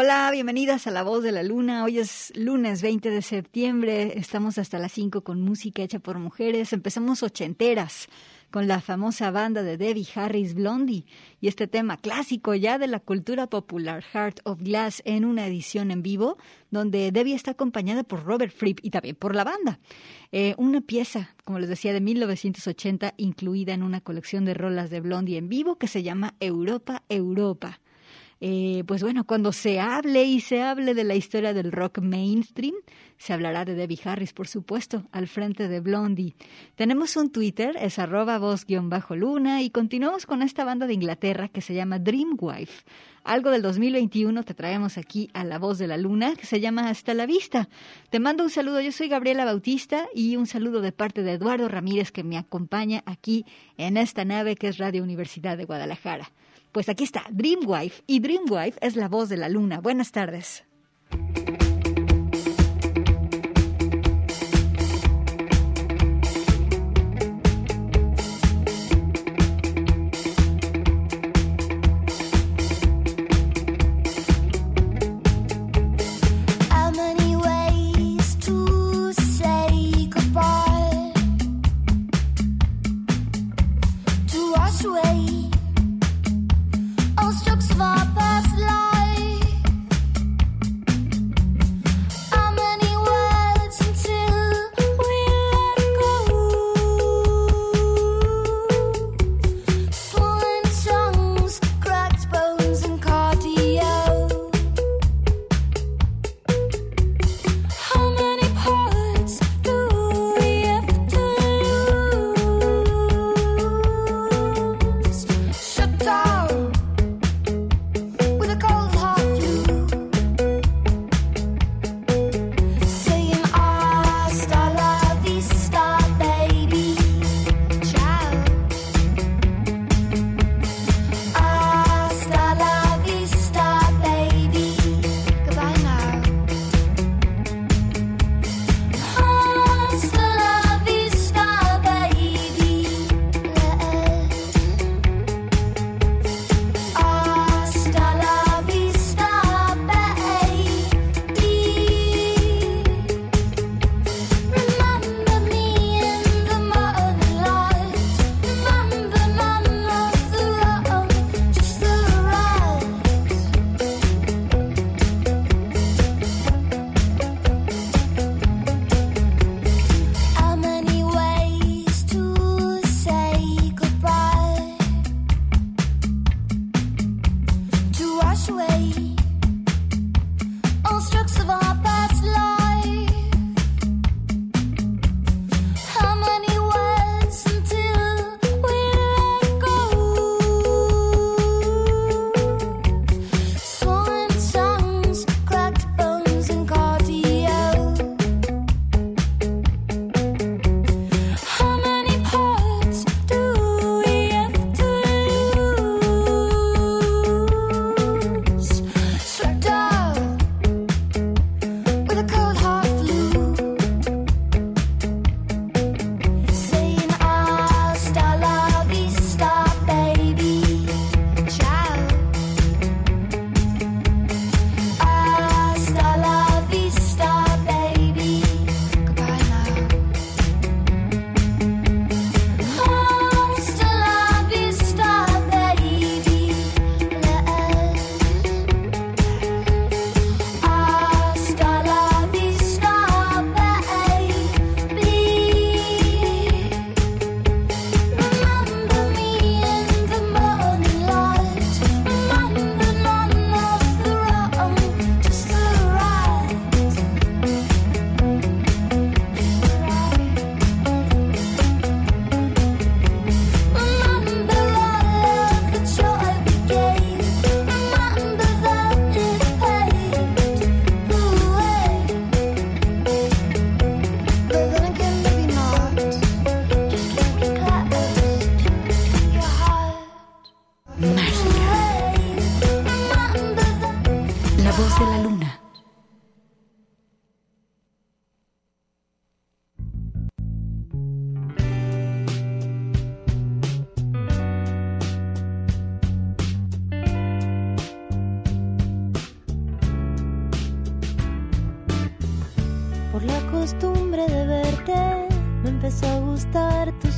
Hola, bienvenidas a La Voz de la Luna. Hoy es lunes 20 de septiembre. Estamos hasta las 5 con música hecha por mujeres. Empezamos ochenteras con la famosa banda de Debbie Harris Blondie y este tema clásico ya de la cultura popular Heart of Glass en una edición en vivo donde Debbie está acompañada por Robert Fripp y también por la banda. Eh, una pieza, como les decía, de 1980 incluida en una colección de rolas de Blondie en vivo que se llama Europa, Europa. Eh, pues bueno, cuando se hable y se hable de la historia del rock mainstream, se hablará de Debbie Harris, por supuesto, al frente de Blondie. Tenemos un Twitter, es arroba voz-luna, y continuamos con esta banda de Inglaterra que se llama Dreamwife. Algo del 2021 te traemos aquí a la voz de la luna, que se llama Hasta la Vista. Te mando un saludo, yo soy Gabriela Bautista, y un saludo de parte de Eduardo Ramírez, que me acompaña aquí en esta nave que es Radio Universidad de Guadalajara. Pues aquí está, Dreamwife, y Dreamwife es la voz de la luna. Buenas tardes. sway.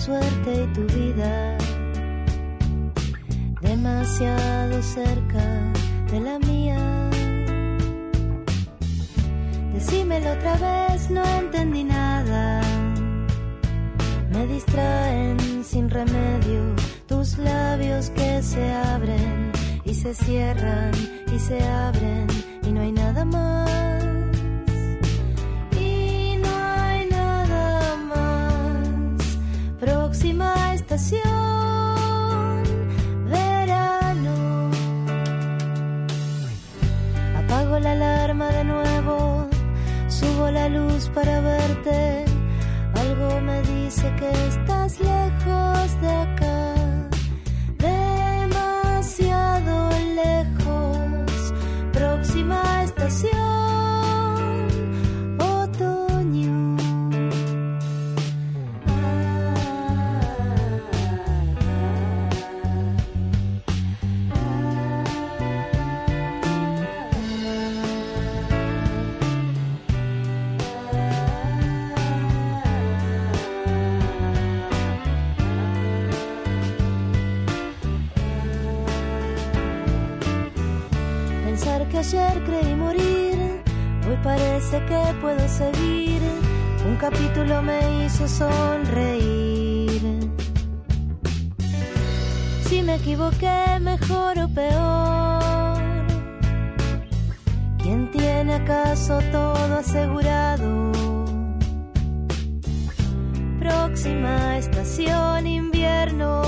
Suerte y tu vida. Demasiado cerca de la mía. Decímelo otra vez, no entendí nada. Me distraen sin remedio tus labios que se abren y se cierran y se abren y no hay nada más. Estación, verano. Apago la alarma de nuevo, subo la luz para verte. Algo me dice que estás capítulo me hizo sonreír. Si me equivoqué, mejor o peor. ¿Quién tiene acaso todo asegurado? Próxima estación invierno.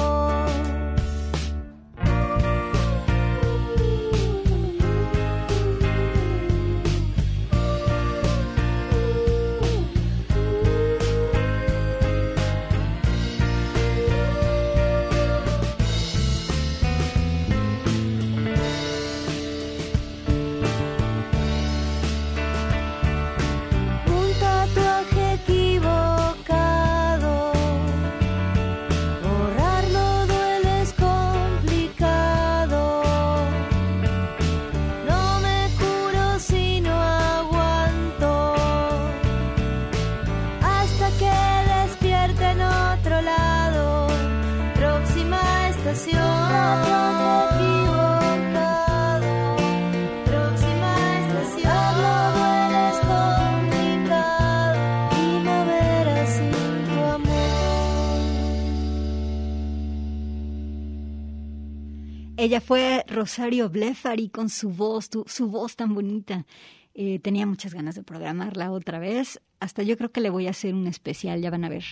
Ella fue Rosario Blefari con su voz, su voz tan bonita. Eh, tenía muchas ganas de programarla otra vez. Hasta yo creo que le voy a hacer un especial, ya van a ver.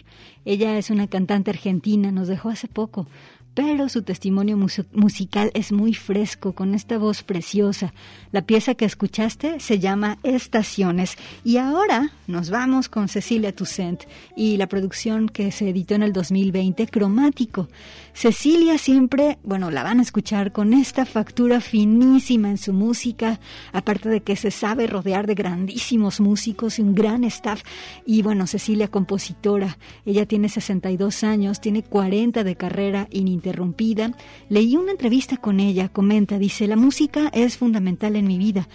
Ella es una cantante argentina, nos dejó hace poco pero su testimonio musical es muy fresco, con esta voz preciosa. La pieza que escuchaste se llama Estaciones. Y ahora nos vamos con Cecilia Toussaint y la producción que se editó en el 2020, Cromático. Cecilia siempre, bueno, la van a escuchar con esta factura finísima en su música, aparte de que se sabe rodear de grandísimos músicos y un gran staff. Y bueno, Cecilia, compositora, ella tiene 62 años, tiene 40 de carrera ininterrumpida. Leí una entrevista con ella, comenta, dice, la música es fundamental en mi vida.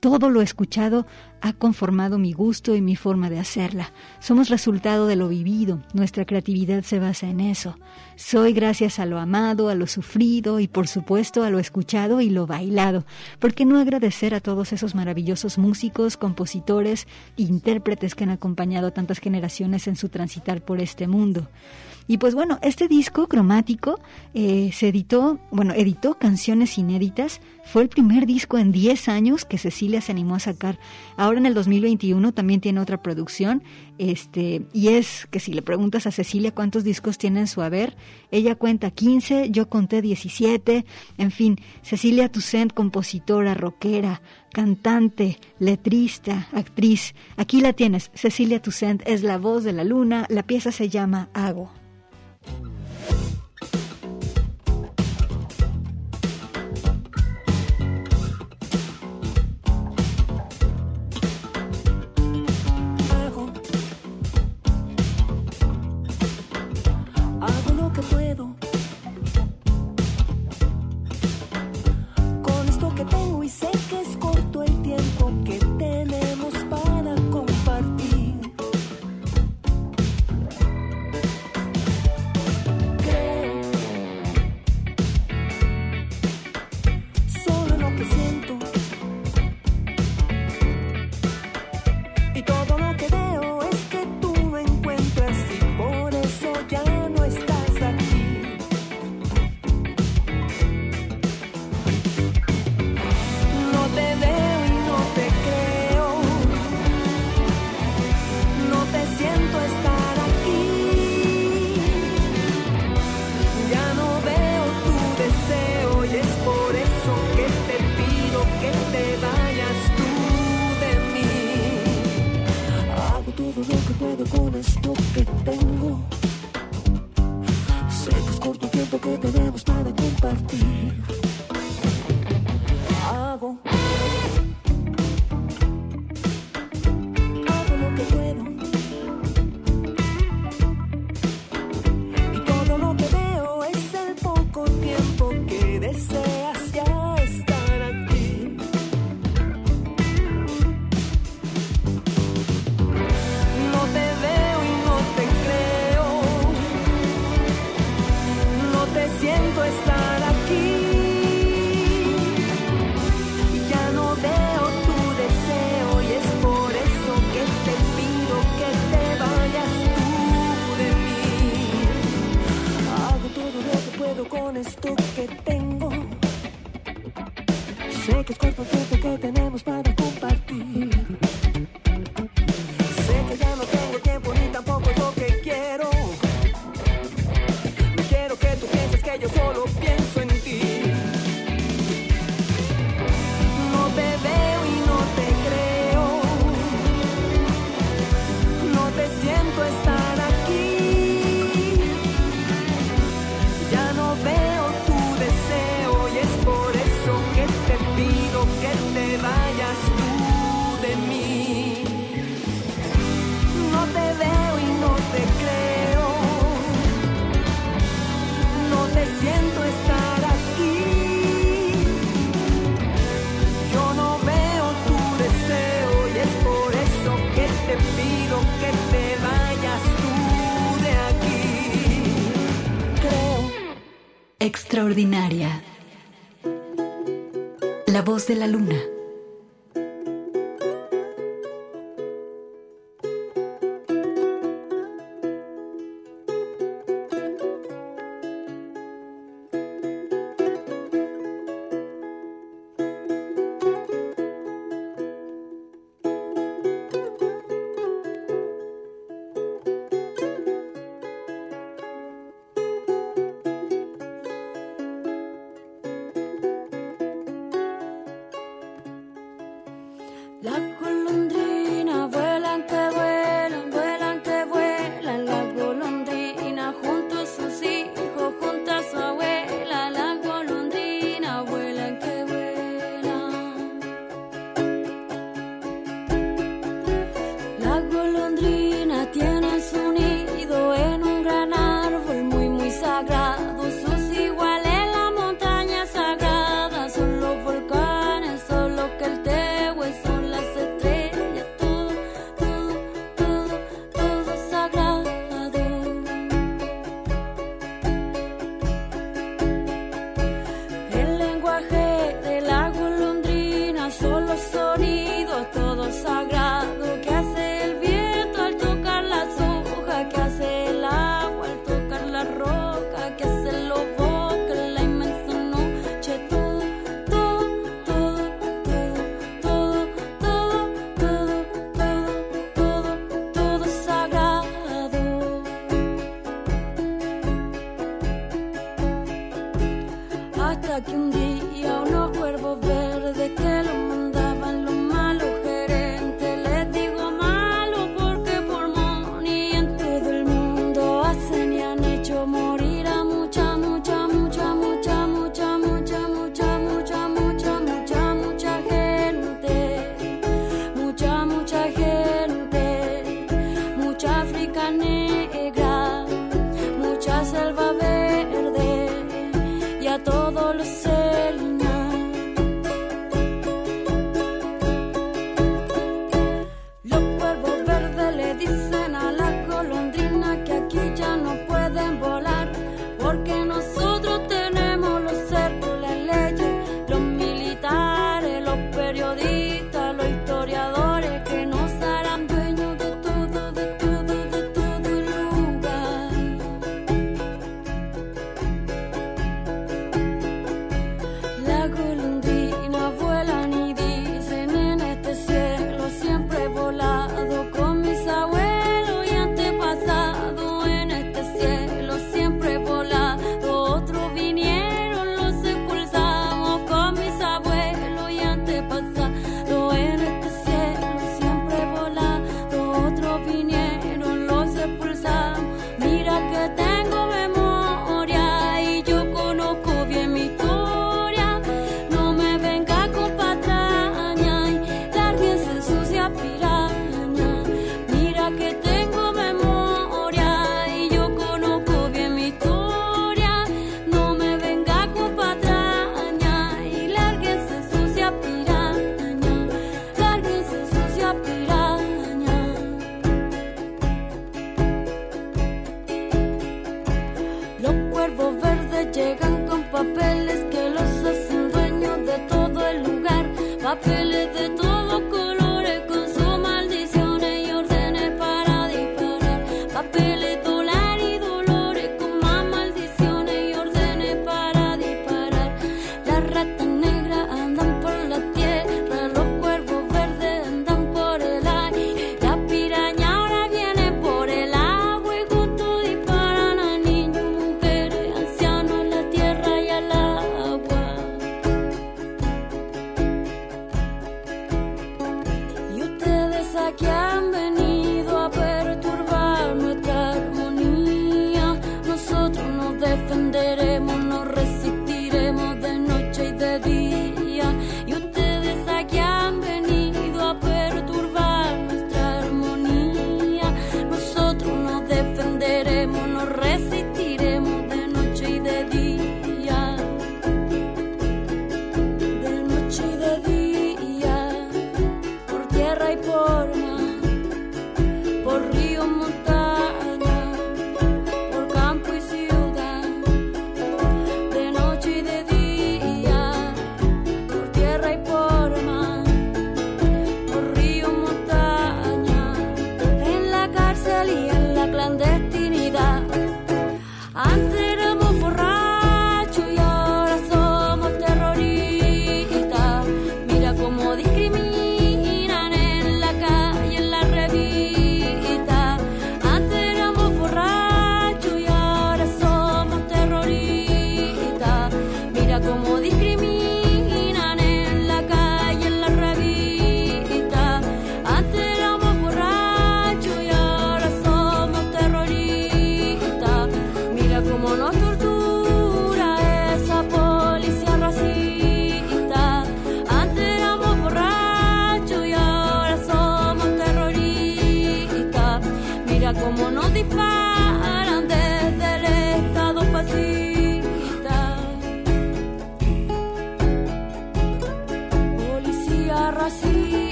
Todo lo escuchado ha conformado mi gusto y mi forma de hacerla. Somos resultado de lo vivido, nuestra creatividad se basa en eso. Soy gracias a lo amado, a lo sufrido y por supuesto a lo escuchado y lo bailado. ¿Por qué no agradecer a todos esos maravillosos músicos, compositores, intérpretes que han acompañado a tantas generaciones en su transitar por este mundo? Y pues bueno, este disco cromático eh, se editó, bueno, editó canciones inéditas. Fue el primer disco en 10 años que Cecilia se animó a sacar. Ahora en el 2021 también tiene otra producción. Este, y es que si le preguntas a Cecilia cuántos discos tiene en su haber, ella cuenta 15, yo conté 17. En fin, Cecilia Toussaint, compositora, rockera, cantante, letrista, actriz. Aquí la tienes. Cecilia Toussaint es la voz de la luna. La pieza se llama Hago.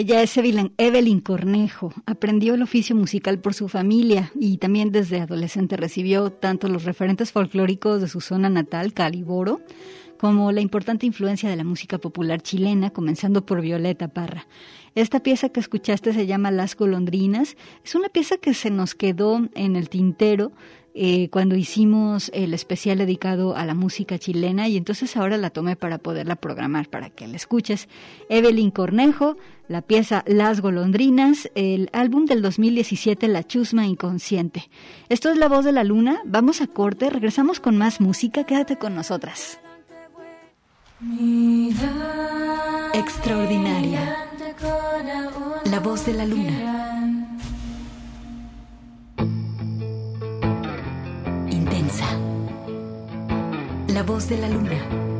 Ella es Evelyn Cornejo. Aprendió el oficio musical por su familia y también desde adolescente recibió tanto los referentes folclóricos de su zona natal, Caliboro, como la importante influencia de la música popular chilena, comenzando por Violeta Parra. Esta pieza que escuchaste se llama Las Golondrinas. Es una pieza que se nos quedó en el tintero eh, cuando hicimos el especial dedicado a la música chilena y entonces ahora la tomé para poderla programar, para que la escuches. Evelyn Cornejo, la pieza Las Golondrinas, el álbum del 2017 La Chusma Inconsciente. Esto es La Voz de la Luna, vamos a corte, regresamos con más música, quédate con nosotras. Extraordinaria. La Voz de la Luna. La voz de la luna.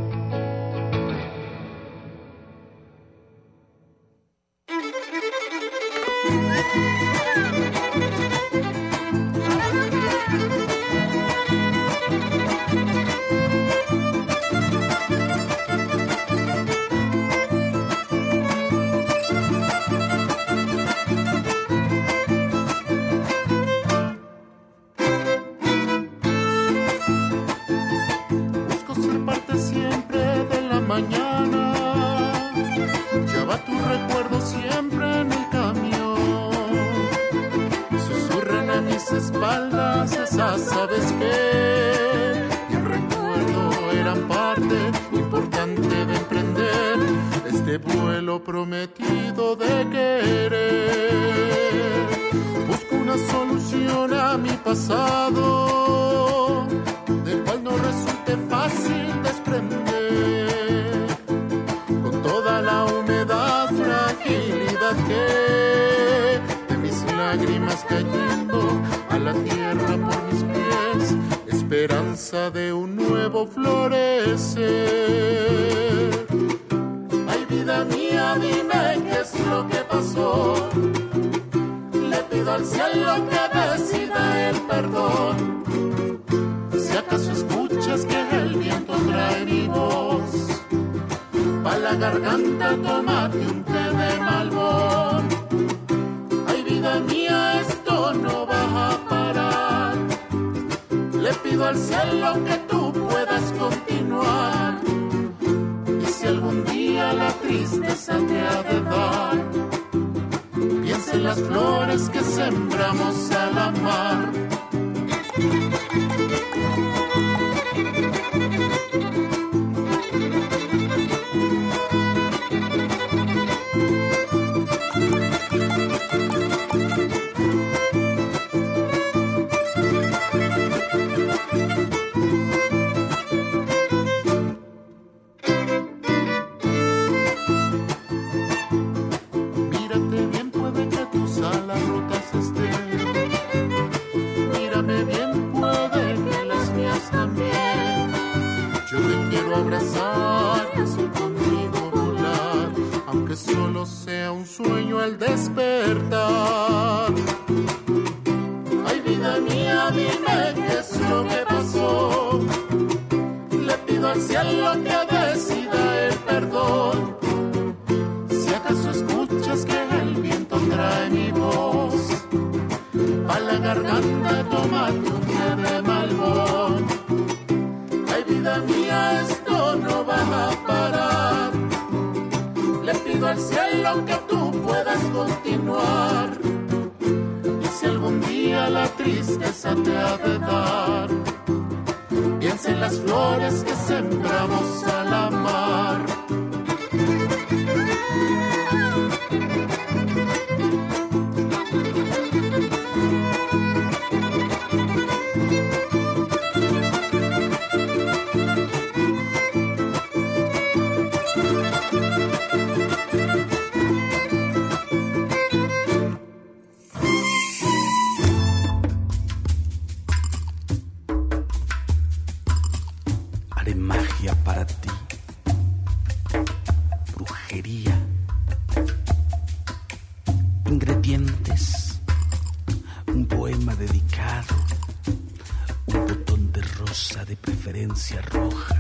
roja.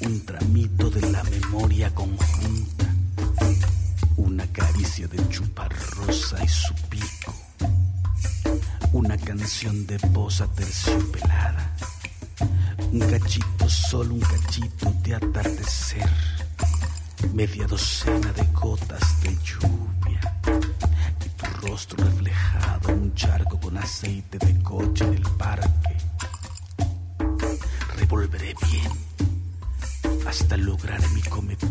Un tramito de la memoria conjunta. Una caricia de chuparrosa y su pico. Una canción de posa terciopelada. Un cachito, solo un cachito de atardecer. Media docena de gotas de lluvia. Y tu rostro refleja Bien,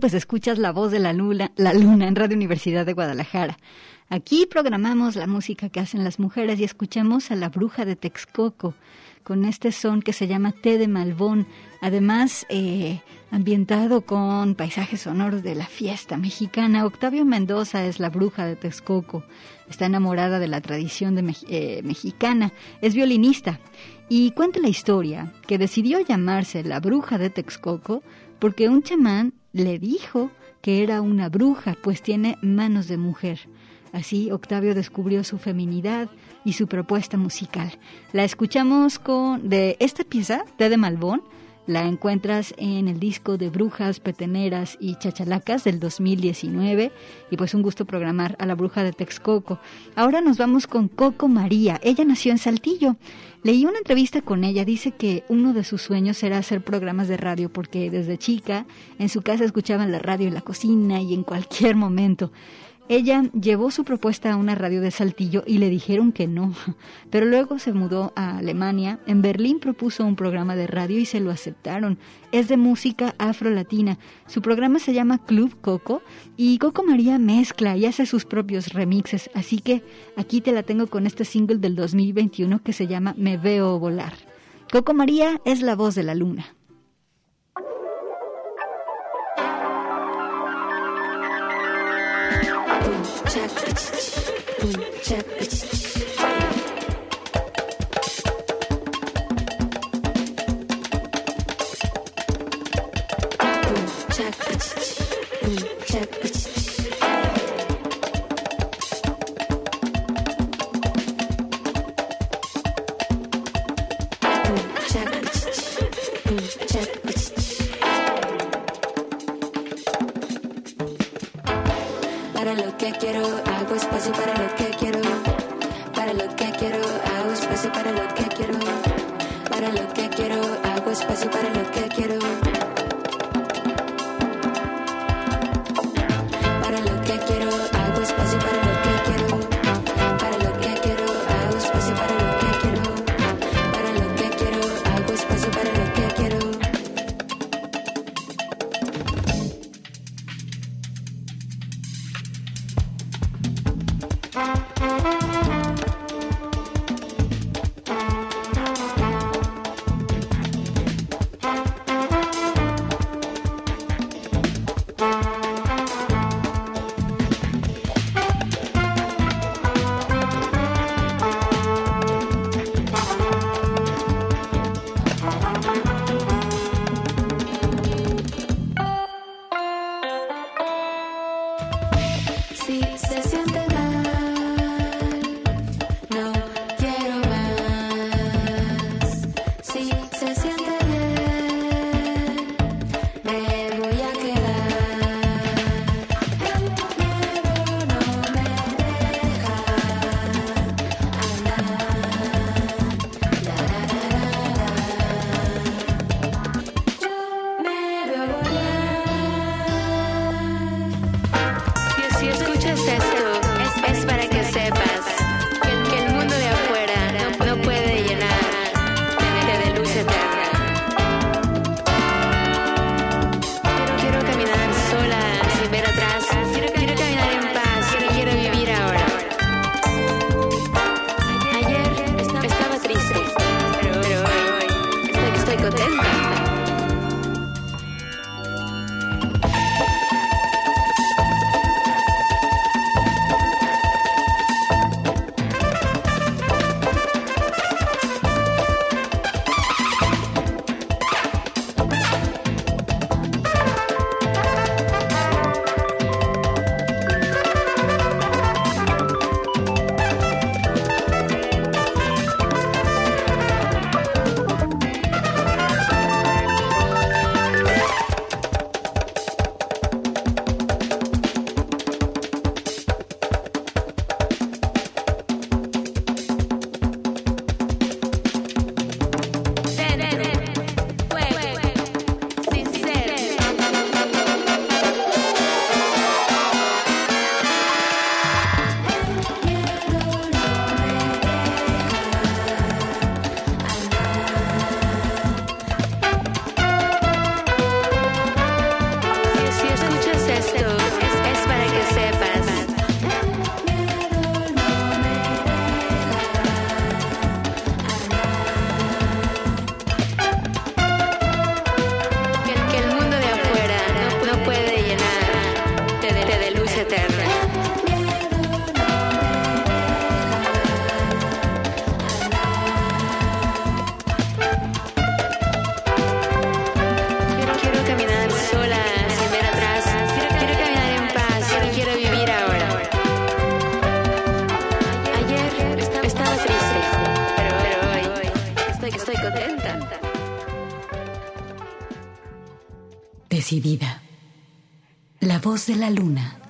pues escuchas la voz de la luna, la luna en Radio Universidad de Guadalajara. Aquí programamos la música que hacen las mujeres y escuchamos a la bruja de Texcoco con este son que se llama Té de Malbón, además eh, ambientado con paisajes sonoros de la fiesta mexicana. Octavio Mendoza es la bruja de Texcoco, está enamorada de la tradición de eh, mexicana, es violinista y cuenta la historia que decidió llamarse la bruja de Texcoco porque un chamán le dijo que era una bruja, pues tiene manos de mujer. Así Octavio descubrió su feminidad y su propuesta musical. La escuchamos con de esta pieza, Té de Malbón, la encuentras en el disco de Brujas, Peteneras y Chachalacas del 2019 y pues un gusto programar a la bruja de Texcoco. Ahora nos vamos con Coco María. Ella nació en Saltillo. Leí una entrevista con ella, dice que uno de sus sueños era hacer programas de radio porque desde chica en su casa escuchaban la radio en la cocina y en cualquier momento. Ella llevó su propuesta a una radio de Saltillo y le dijeron que no, pero luego se mudó a Alemania. En Berlín propuso un programa de radio y se lo aceptaron. Es de música afro-latina. Su programa se llama Club Coco y Coco María mezcla y hace sus propios remixes. Así que aquí te la tengo con este single del 2021 que se llama Me Veo Volar. Coco María es la voz de la luna. Para lo La luna.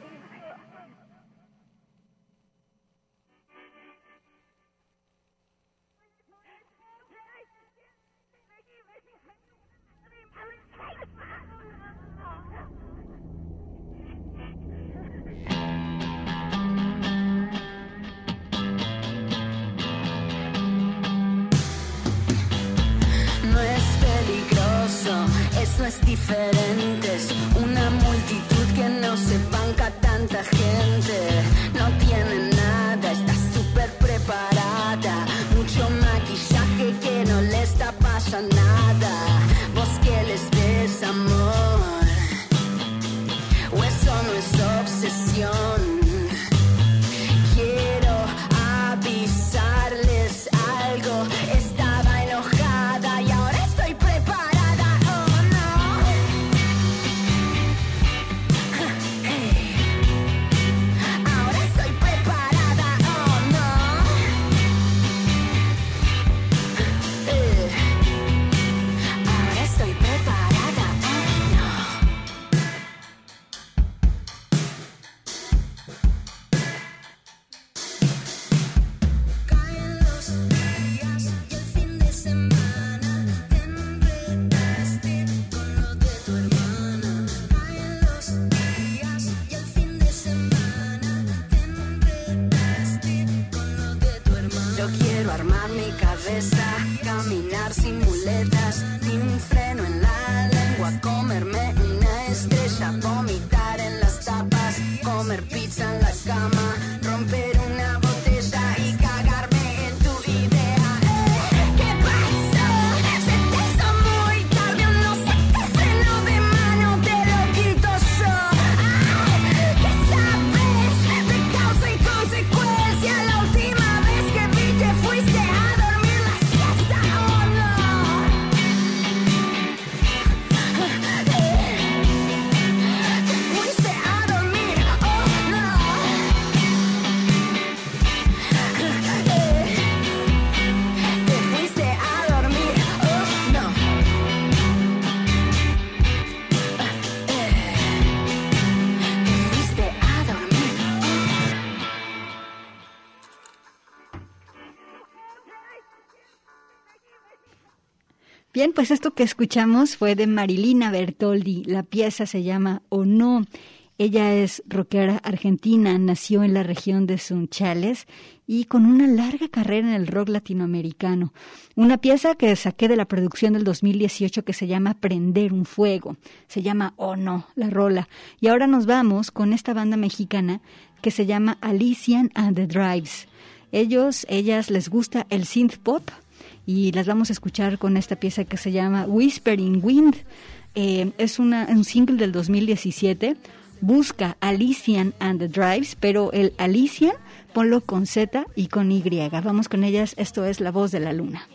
Pues esto que escuchamos fue de Marilina Bertoldi. La pieza se llama O No. Ella es rockera argentina, nació en la región de Sunchales y con una larga carrera en el rock latinoamericano. Una pieza que saqué de la producción del 2018 que se llama Prender un Fuego. Se llama Oh No, la rola. Y ahora nos vamos con esta banda mexicana que se llama Alician and the Drives. Ellos, ellas les gusta el synth pop, y las vamos a escuchar con esta pieza que se llama Whispering Wind. Eh, es una, un single del 2017. Busca Alician and the Drives, pero el Alician ponlo con Z y con Y. Vamos con ellas. Esto es La Voz de la Luna.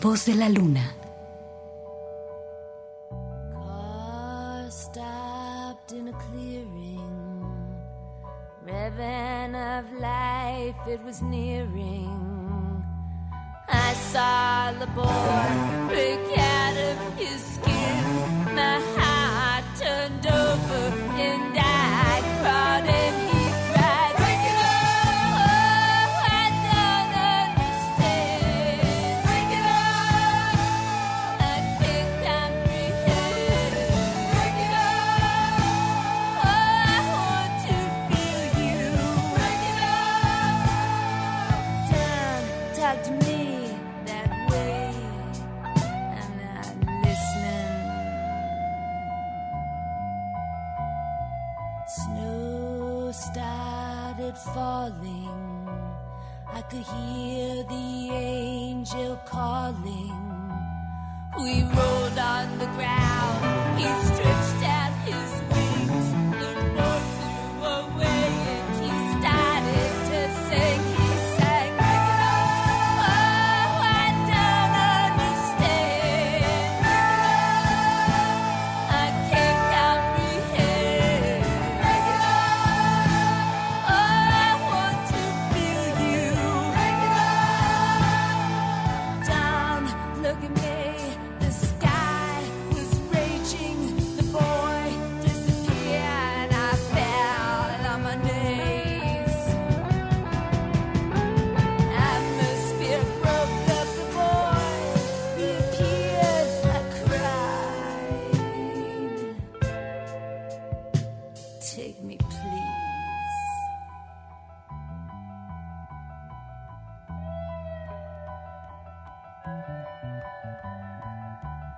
Voz de la luna. Ribbon of life, it was nearing. I saw the boy break out of his skin. My heart turned over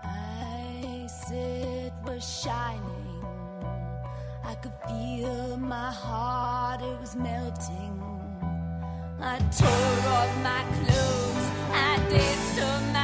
Ice was shining. I could feel my heart, it was melting. I tore off my clothes, I danced on my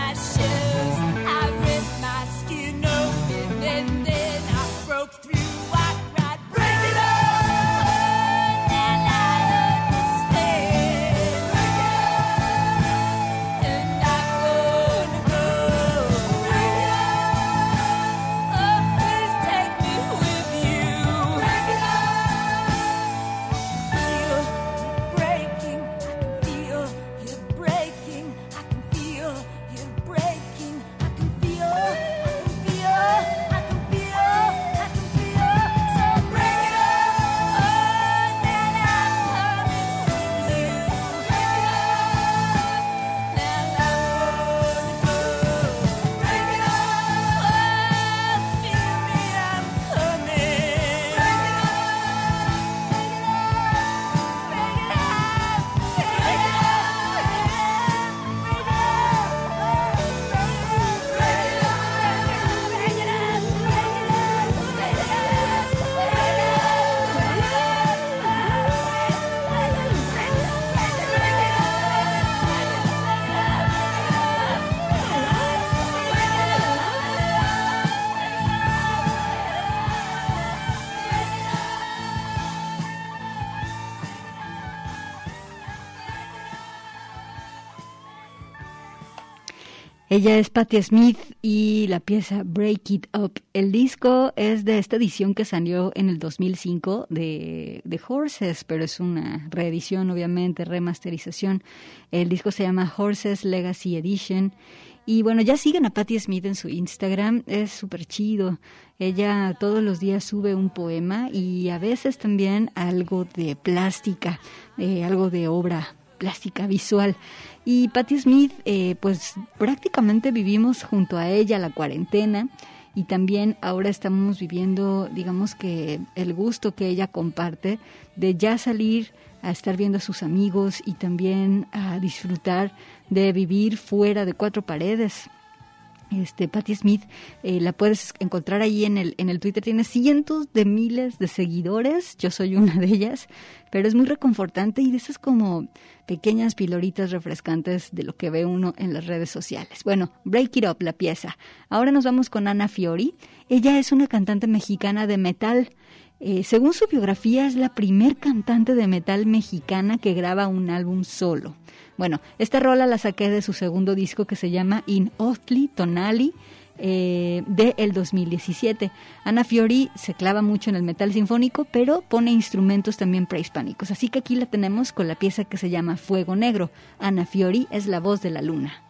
Ella es Patti Smith y la pieza Break It Up. El disco es de esta edición que salió en el 2005 de, de Horses, pero es una reedición, obviamente, remasterización. El disco se llama Horses Legacy Edition. Y bueno, ya siguen a Patti Smith en su Instagram, es súper chido. Ella todos los días sube un poema y a veces también algo de plástica, eh, algo de obra plástica visual. Y Patti Smith, eh, pues prácticamente vivimos junto a ella la cuarentena y también ahora estamos viviendo, digamos que el gusto que ella comparte de ya salir a estar viendo a sus amigos y también a disfrutar de vivir fuera de cuatro paredes. Este, Patti Smith, eh, la puedes encontrar ahí en el, en el Twitter, tiene cientos de miles de seguidores, yo soy una de ellas, pero es muy reconfortante y de esas como pequeñas piloritas refrescantes de lo que ve uno en las redes sociales. Bueno, Break It Up, la pieza. Ahora nos vamos con Ana Fiori, ella es una cantante mexicana de metal, Eh, según su biografía, es la primer cantante de metal mexicana que graba un álbum solo. Bueno, esta rola la saqué de su segundo disco que se llama In Othly Tonali eh, de el 2017. Ana Fiori se clava mucho en el metal sinfónico, pero pone instrumentos también prehispánicos. Así que aquí la tenemos con la pieza que se llama Fuego Negro. Ana Fiori es la voz de la luna.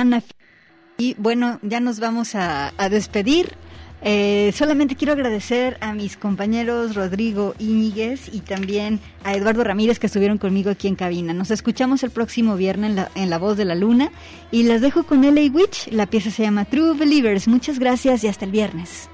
Ana. Y bueno, ya nos vamos a, despedir. Eh, solamente quiero agradecer a mis compañeros Rodrigo Íñiguez y también a Eduardo Ramírez que estuvieron conmigo aquí en cabina. Nos escuchamos el próximo viernes en la, en la Voz de la Luna y las dejo con LA Witch. La pieza se llama True Believers. Muchas gracias y hasta el viernes.